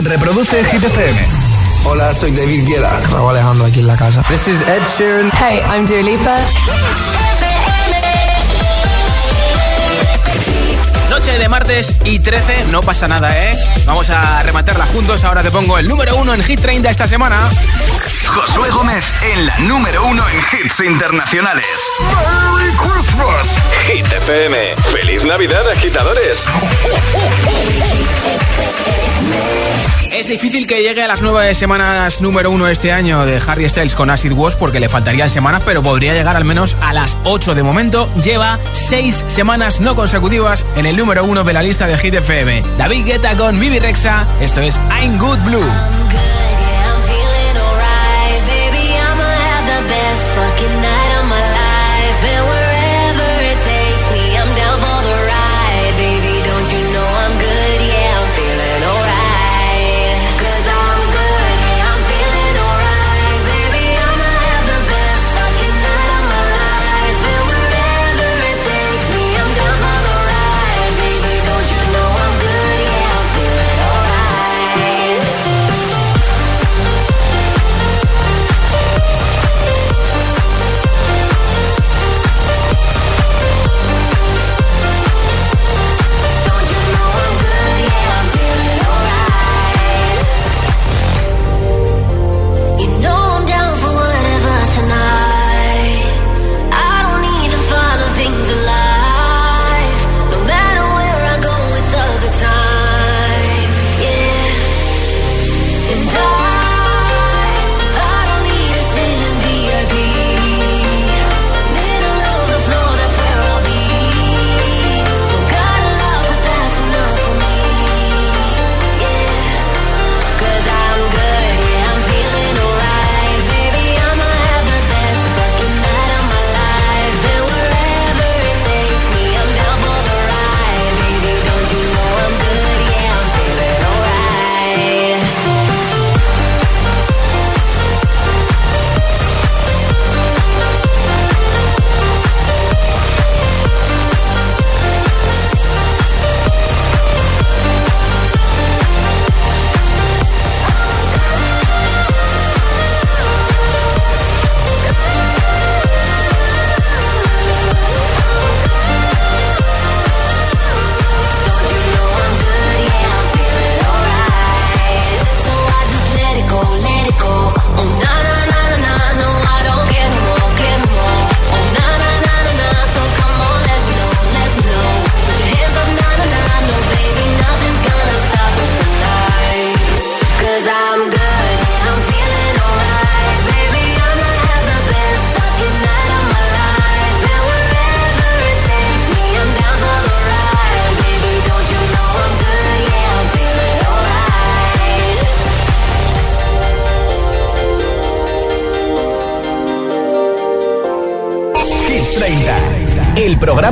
Reproduce Hit FM. Hola, soy David. Raúl Alejandro aquí en la casa. This is Ed Sheeran. Hey, I'm Dua Lipa. Noche de martes y 13, no pasa nada, ¿eh? Vamos a rematarla juntos. Ahora te pongo el número uno en Hit 30 esta semana. Josué Gómez en la número uno en hits internacionales. ¡Merry Christmas! Hit FM. ¡Feliz Navidad, agitadores! Es difícil que llegue a las nueve semanas número uno este año de Harry Styles con Acid Wash porque le faltarían semanas, pero podría llegar al menos a las ocho de momento. Lleva seis semanas no consecutivas en el número uno de la lista de Hit FM. David Guetta con Vivi Rexa. Esto es I'm Good Blue.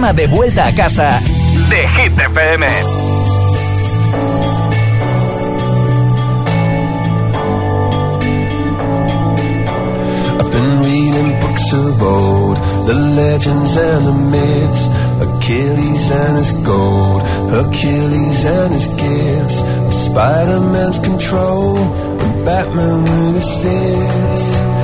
Programa de vuelta a casa de Hit FM. I've been reading books of old, the legends and the myths, Achilles and his gold, Hercules and his gifts, Spider-Man's control, and Batman with his fists.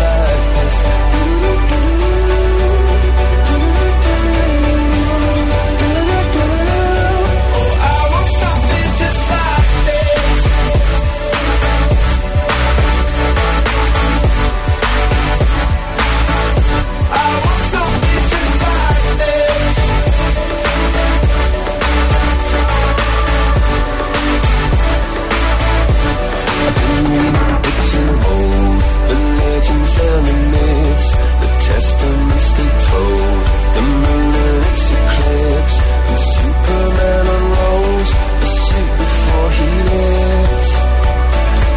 That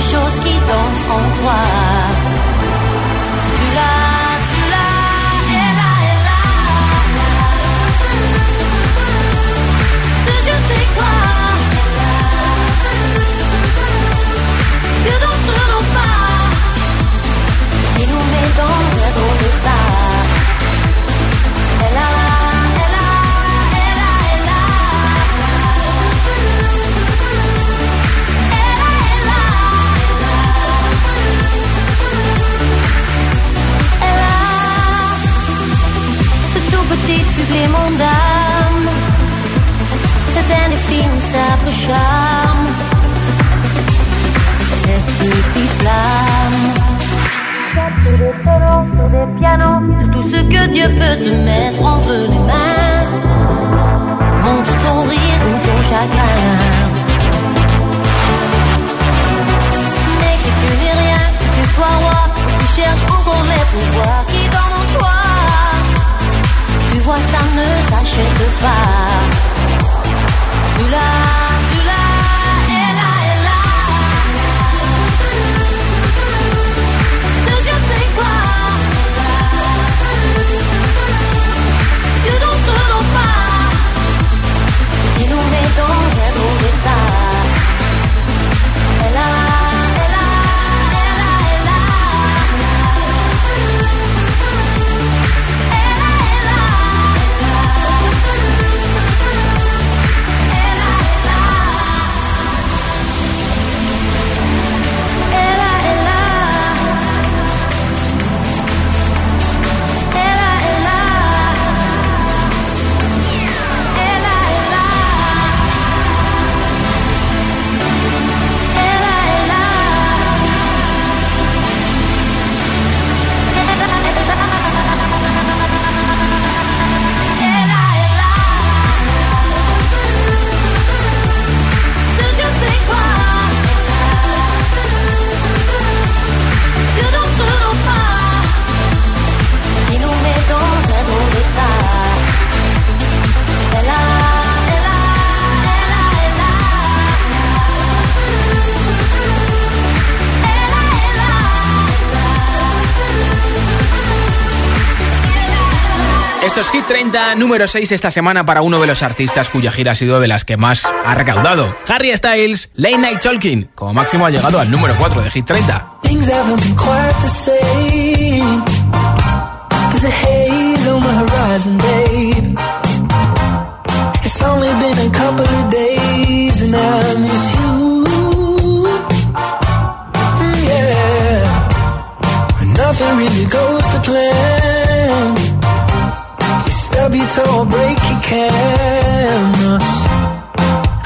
les choses qui dansent en toi. Si tu l'as. Que dans pas, qui nous met dans un infime, simple charme. Cette petite flamme. Des des pianos, tout ce que Dieu peut te mettre entre les mains. Montre ton rire ou ton chagrin. Mais que tu n'es rien, que tu sois roi, tu cherches encore les pouvoirs qui dorment ça ne s'achète pas. Tu l'as, tu l'as, elle a, elle a. Ce je sais quoi? Que d'autres n'ont pas? Qui nous met dans 40, número 6 esta semana para uno de los artistas cuya gira ha sido de las que más ha recaudado. Harry Styles, Late Night Talking, como máximo ha llegado al número 4 de Hit 30. nothing really goes your or break your can.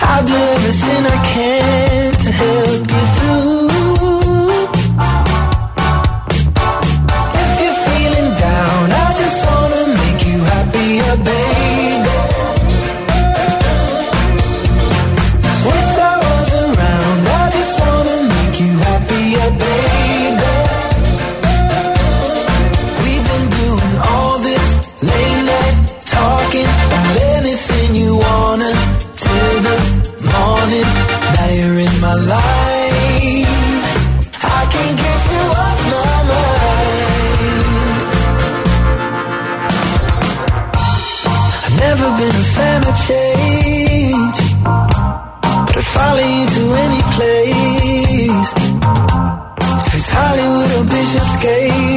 I'll do everything I can wanted. Now you're in my life. I can't get you off my mind. I've never been a fan of change, but I'd follow you to any place. If it's Hollywood or Bishop's Gate.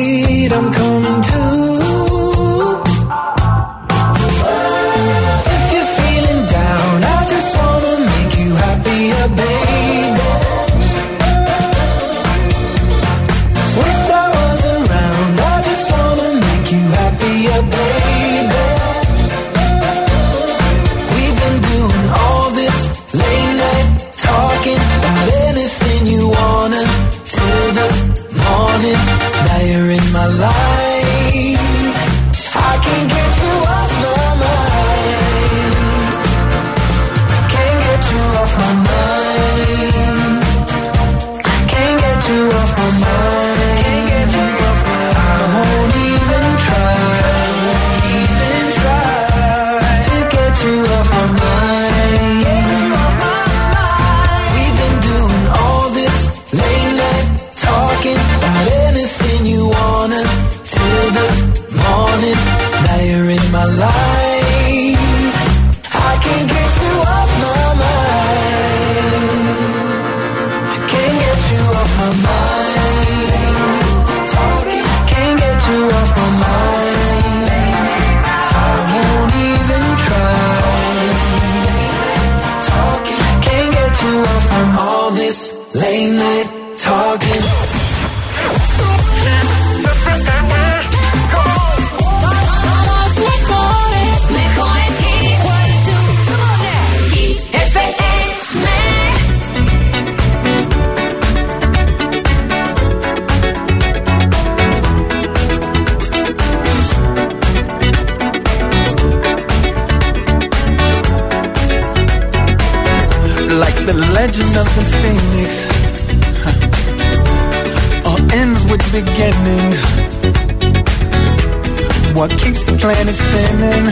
planet spinning.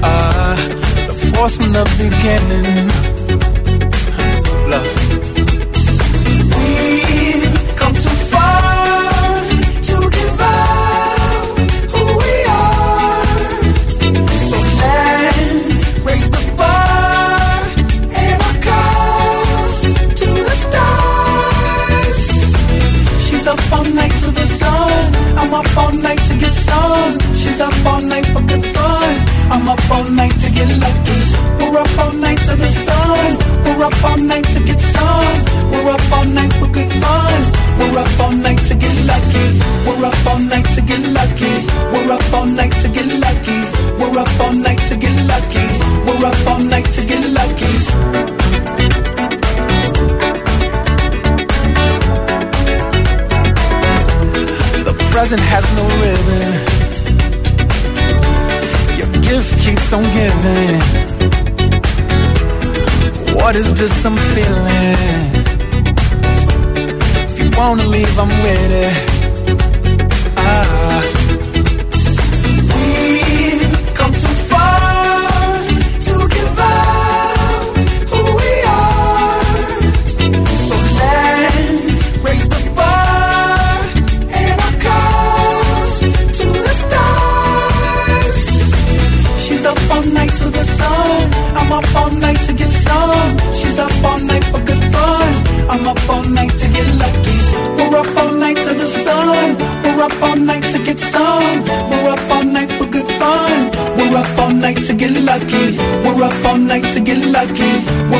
Ah, the force from the beginning. cause I'm feeling. If you wanna leave, I'm with it.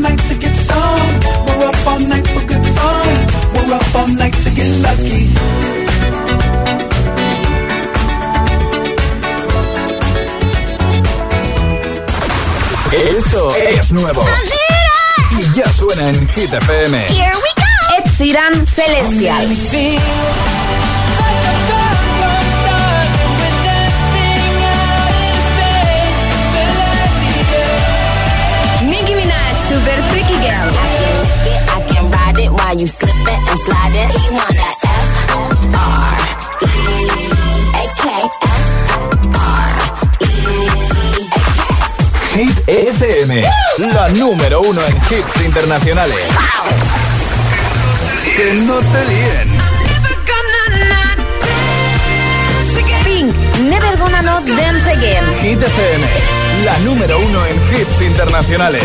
night to get some. We're up all night for good fun. We're up all night to get lucky. Esto es nuevo. Y ya suena en Hit FM. Here we go. Ed Sheeran Celestial. Super Freaky Girl. I can it, I can ride it while you slip it and slide it. He wanna F R E A K F R E A K. Hit FM, ¡Woo! la número uno en hits internacionales. Wow. Que no te líen. Pink, Never Gonna Not Dance Again. Hit FM, la número uno en hits internacionales.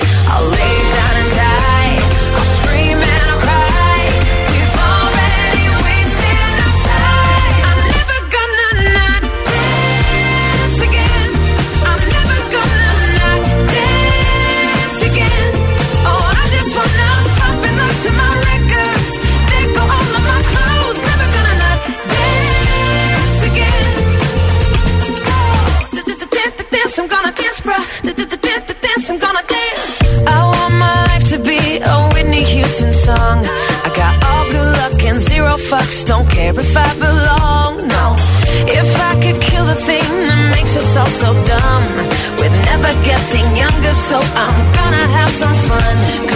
I want my life to be a Whitney Houston song. I got all good luck and zero fucks. Don't care if I belong. No, if I could kill the thing that makes us all so dumb, we're never getting younger, so I'm gonna have some fun.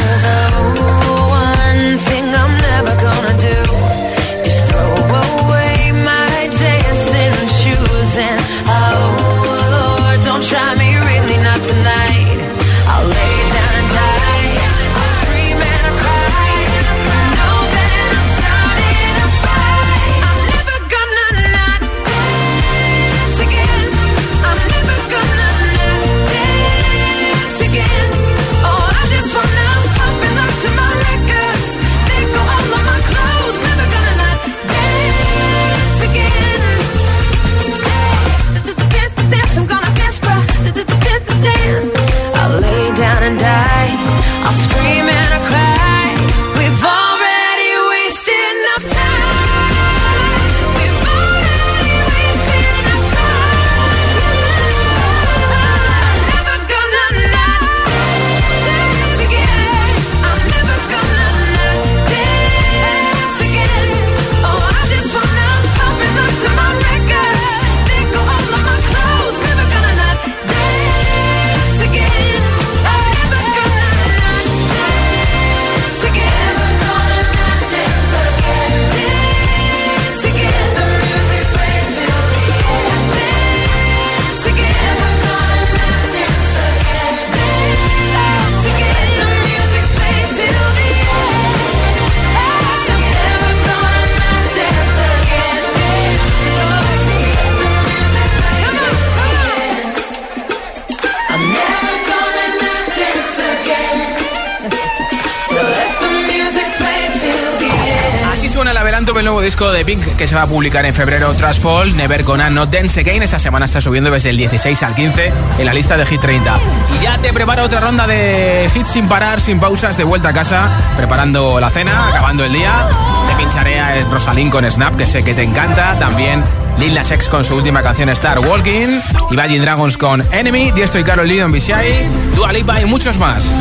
Pink que se va a publicar en febrero, Trust Fall, Never Gonna Not Dance Again. Esta semana está subiendo desde el 16 al 15 en la lista de Hit 30. Y ya te prepara otra ronda de hits sin parar, sin pausas, de vuelta a casa, preparando la cena, acabando el día. Te pincharé a Rosalind con Snap, que sé que te encanta. También Lil Nas X con su última canción Star Walking. Imagine Dragons con Enemy. Diesto y Carol Lee en Bishai. Dua Lipa y muchos más.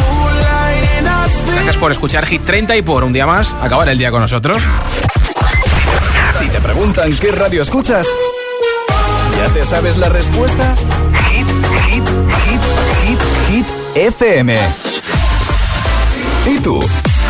Gracias por escuchar Hit 30 y por un día más acabar el día con nosotros. Preguntan qué radio escuchas, ¿ya te sabes la respuesta? Hit, hit, hit, hit, hit, FM. ¿Y tú?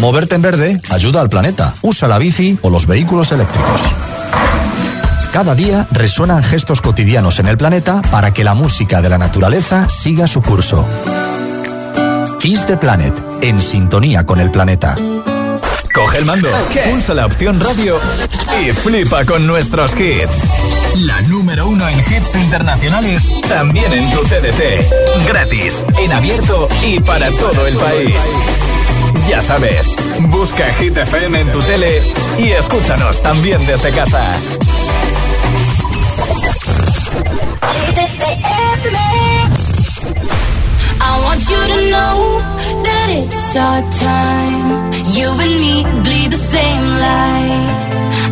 Moverte en verde ayuda al planeta. Usa la bici o los vehículos eléctricos. Cada día resuenan gestos cotidianos en el planeta para que la música de la naturaleza siga su curso. Kiss the Planet, en sintonía con el planeta. Coge el mando, pulsa la opción radio y flipa con nuestros hits. La número uno en hits internacionales, también en tu TDT. Gratis, en abierto y para todo el país. Ya sabes, busca Hit FM en tu tele y escúchanos también desde casa. I want you to know that it's our time. You and me bleed the same light.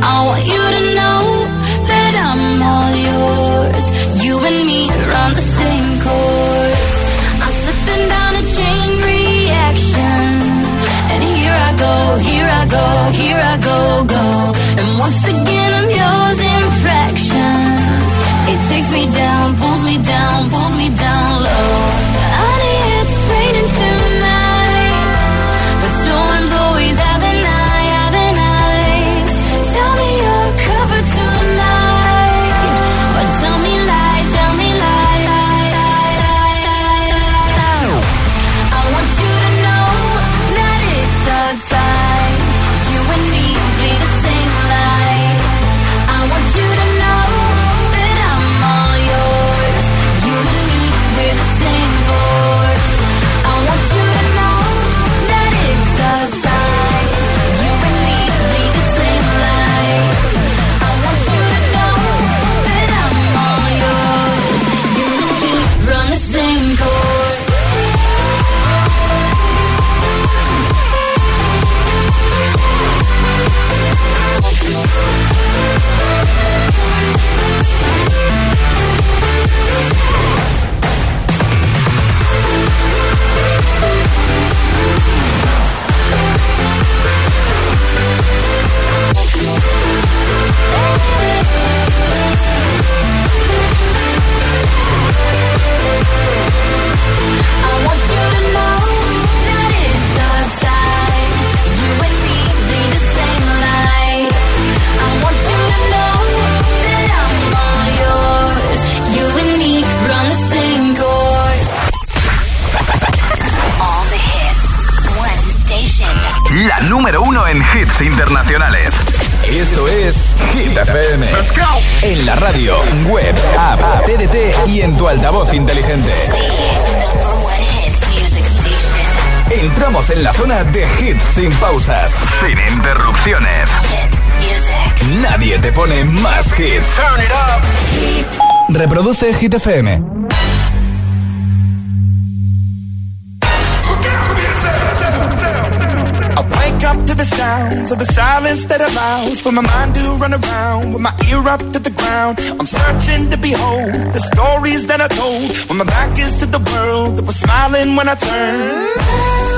I want you to know that I'm all yours. You and me run the same course. Go, here I go, here I go, go. And once again I'm yours in fractions. It takes me down, pulls me down, pulls me down low. Sin pausas, Sin interrupciones. Hit music. Nadie te pone más hits. Reproduce Hit FM. I wake up to the sounds of the silence that allows for my mind to run around with my ear up to the ground. I'm searching to behold the stories that I told when my back is to the world that was smiling when I turned.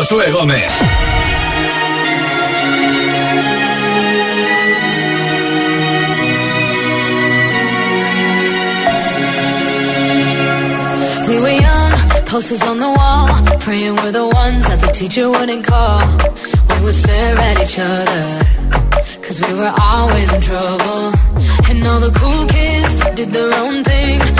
Josué Gómez. We were young, posters on the wall, praying we're the ones that the teacher wouldn't call. We would stare at each other, cause we were always in trouble. And all the cool kids did their own thing.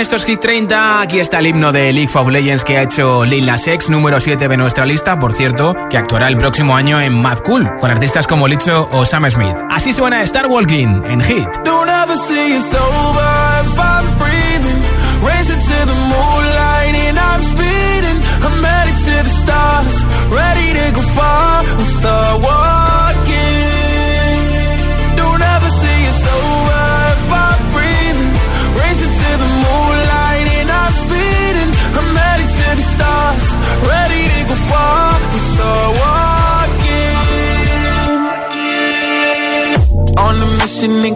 esto es Hit 30. Aquí está el himno de League of Legends que ha hecho Lil Nas número 7 de nuestra lista, por cierto, que actuará el próximo año en Mad Cool, con artistas como Licho o Sam Smith. Así suena Star Walking en Hit. Don't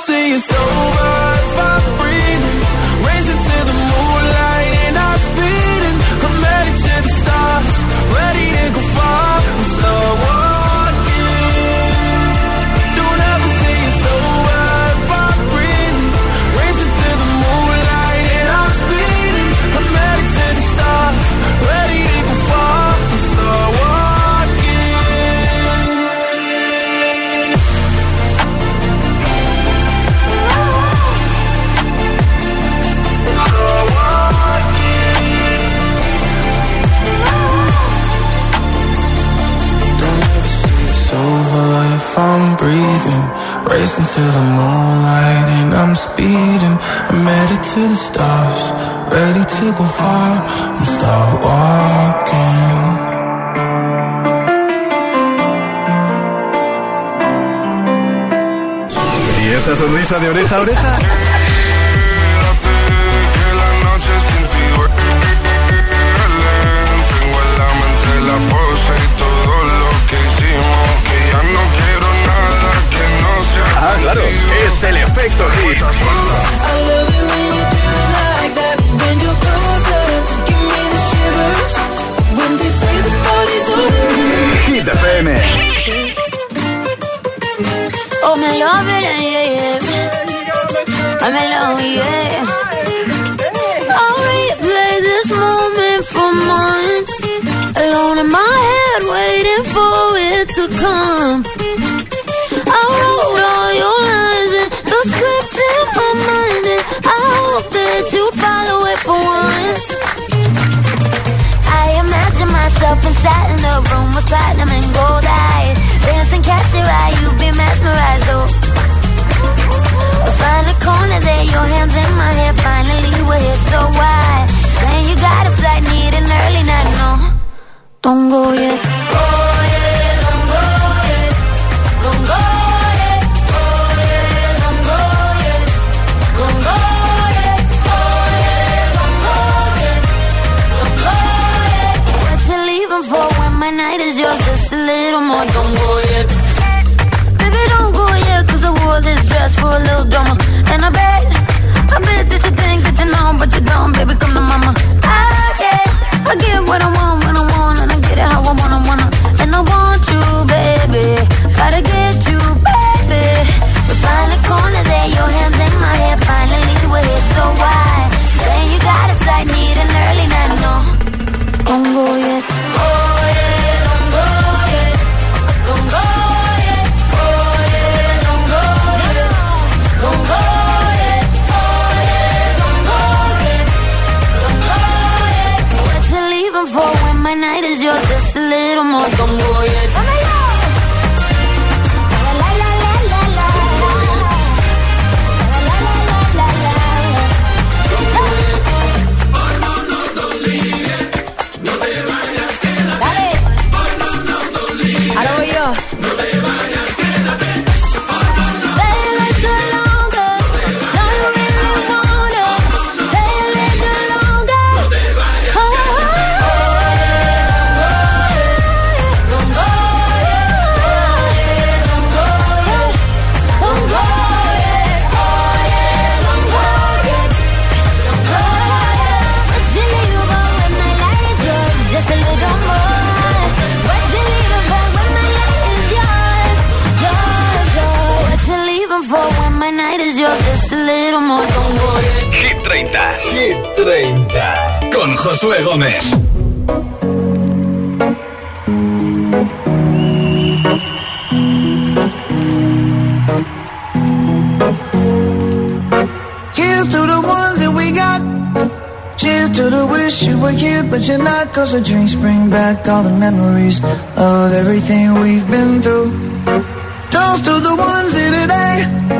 see it's over. zou dit? don't go yet. 30 con Josué Gómez. Here's to the ones that we got. Cheers to the wish you were here, but you're not. Cause the drinks bring back all the memories of everything we've been through. Toast to the ones here today.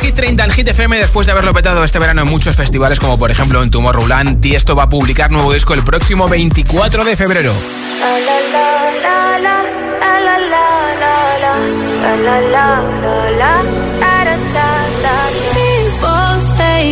Escuchas Hit 30 en Hit FM después de haberlo petado este verano en muchos festivales como por ejemplo en Tomorrowland y esto va a publicar nuevo disco el próximo 24 de febrero.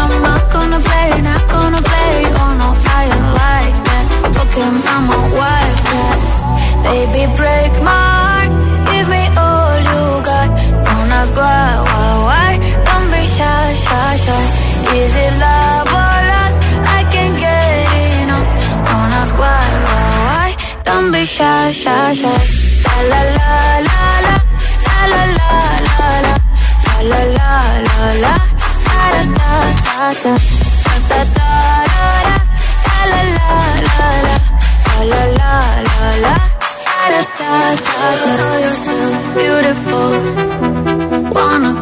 I'm not gonna play, not gonna play. Oh no, I ain't like that. Fuck him, I'm a wildcat. Baby, break my heart. Give me all you got. Don't ask why, why, why. Don't be shy, shy, shy. Is it love or lust? I can't get enough. Don't ask why, why, why. Don't be shy. La la la la la, la la la la la, la la la la Wanna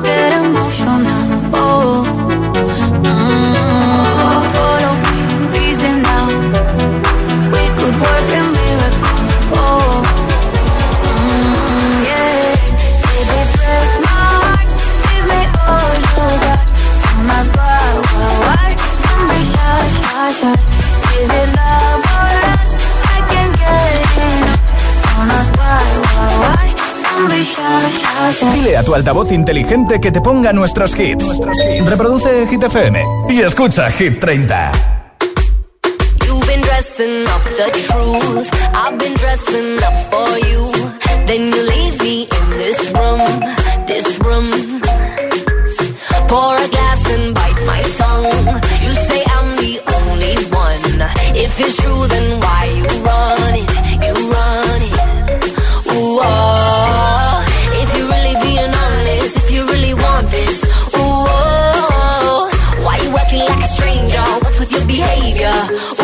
Dile a tu altavoz inteligente que te ponga nuestros hits. Reproduce Hit FM y escucha Hit 30. You've been dressing up the truth. I've been dressing up for you. Then you leave me in this room, this room. Pour a glass and bite my tongue. You say I'm the only one. If it's true, then why you run it? You run it. Ooh, If you really being honest, if you really want this, oh. Why you acting like a stranger? What's with your behavior?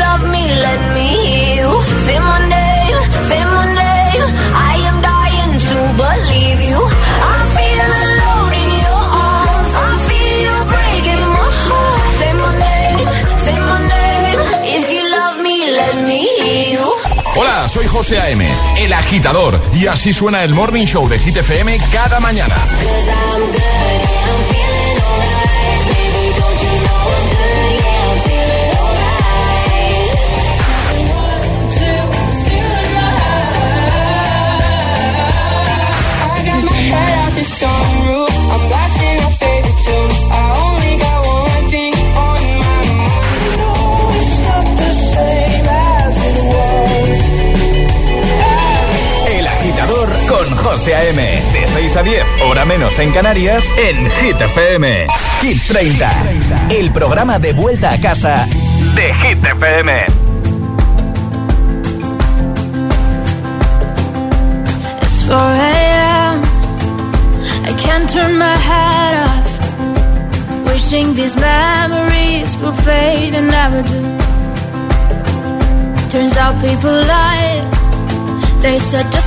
love me, let me hear you. Say my name, say my name. I am dying to believe you. I feel alone in your arms. I feel you breaking my heart. Say my name, say my name. If you love me, let me hear you. Hola, soy José A.M., el agitador, y así suena el Morning Show de Hit FM cada mañana. I José A.M. De 6 a 10, hora menos en Canarias, en Hit FM. Hit 30. El programa de vuelta a casa de Hit FM. It's 4 a.m. I can't turn my head off. Wishing these memories will fade and never do. Turns out people lie. They said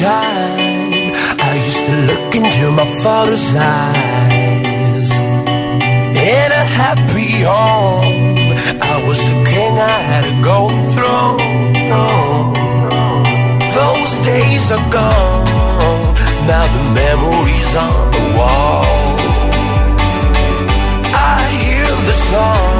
Time I used to look into my father's eyes. In a happy home, I was a king, I had a golden throne. Those days are gone, now the memories on the wall. I hear the songs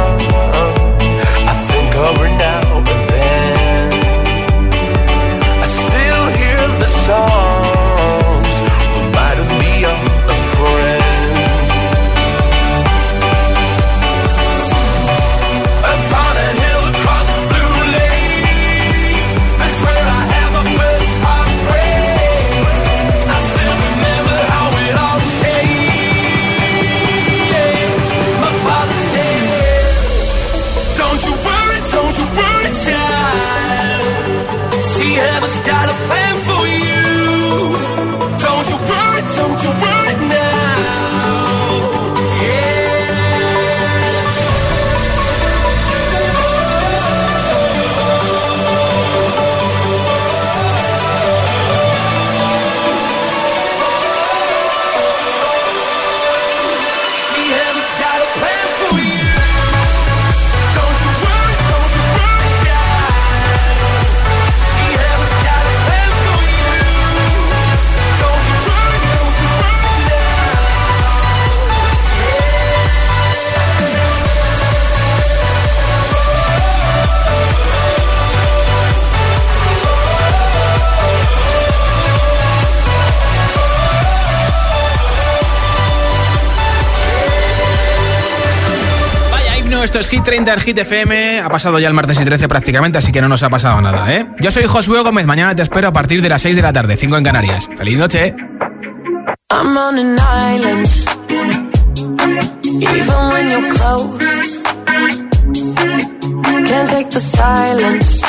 Hit 30 el Hit FM. Ha pasado ya el martes y 13 prácticamente, así que no nos ha pasado nada, ¿eh? Yo soy Josué Gómez. Mañana te espero a partir de las 6 de la tarde, 5 en Canarias. ¡Feliz noche! I'm on an island. Even when you're close. Can't take the silence.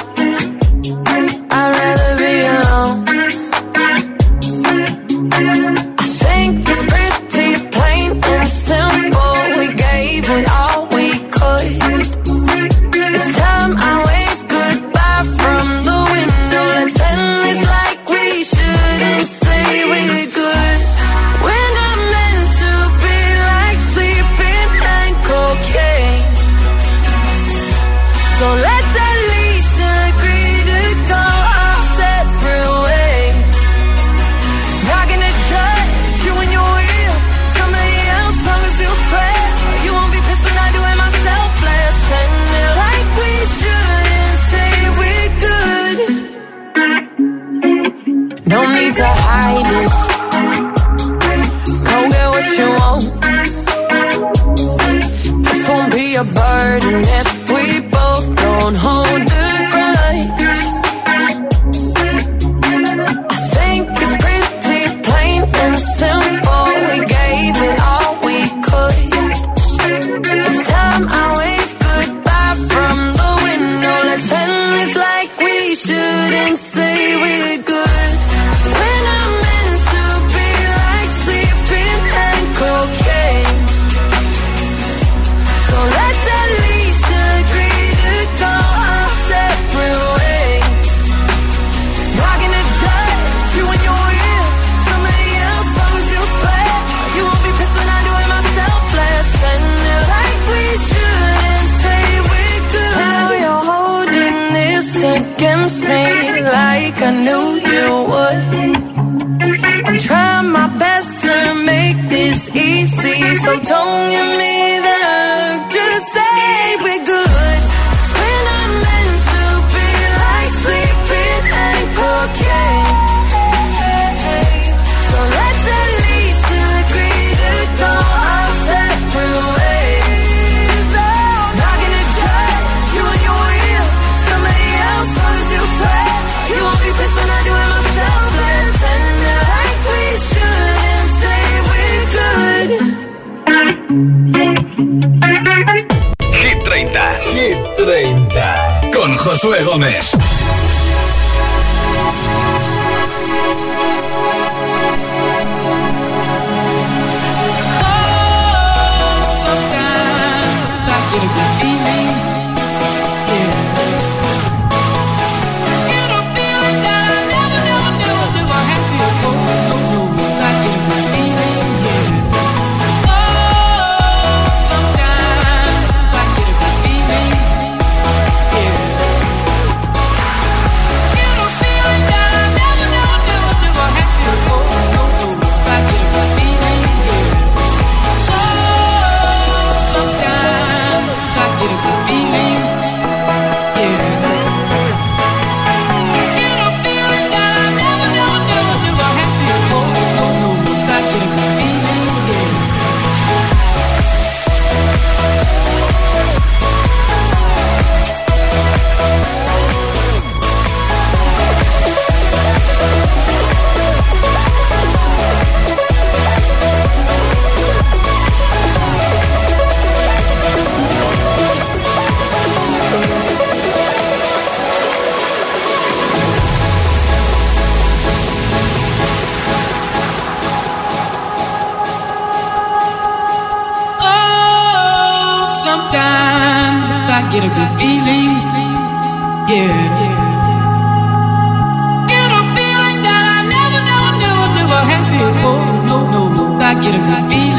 Josué Gómez. Sometimes I get a good feeling, yeah. Get a feeling that I never, never, never, never had before. No, no, no, I get a good feeling.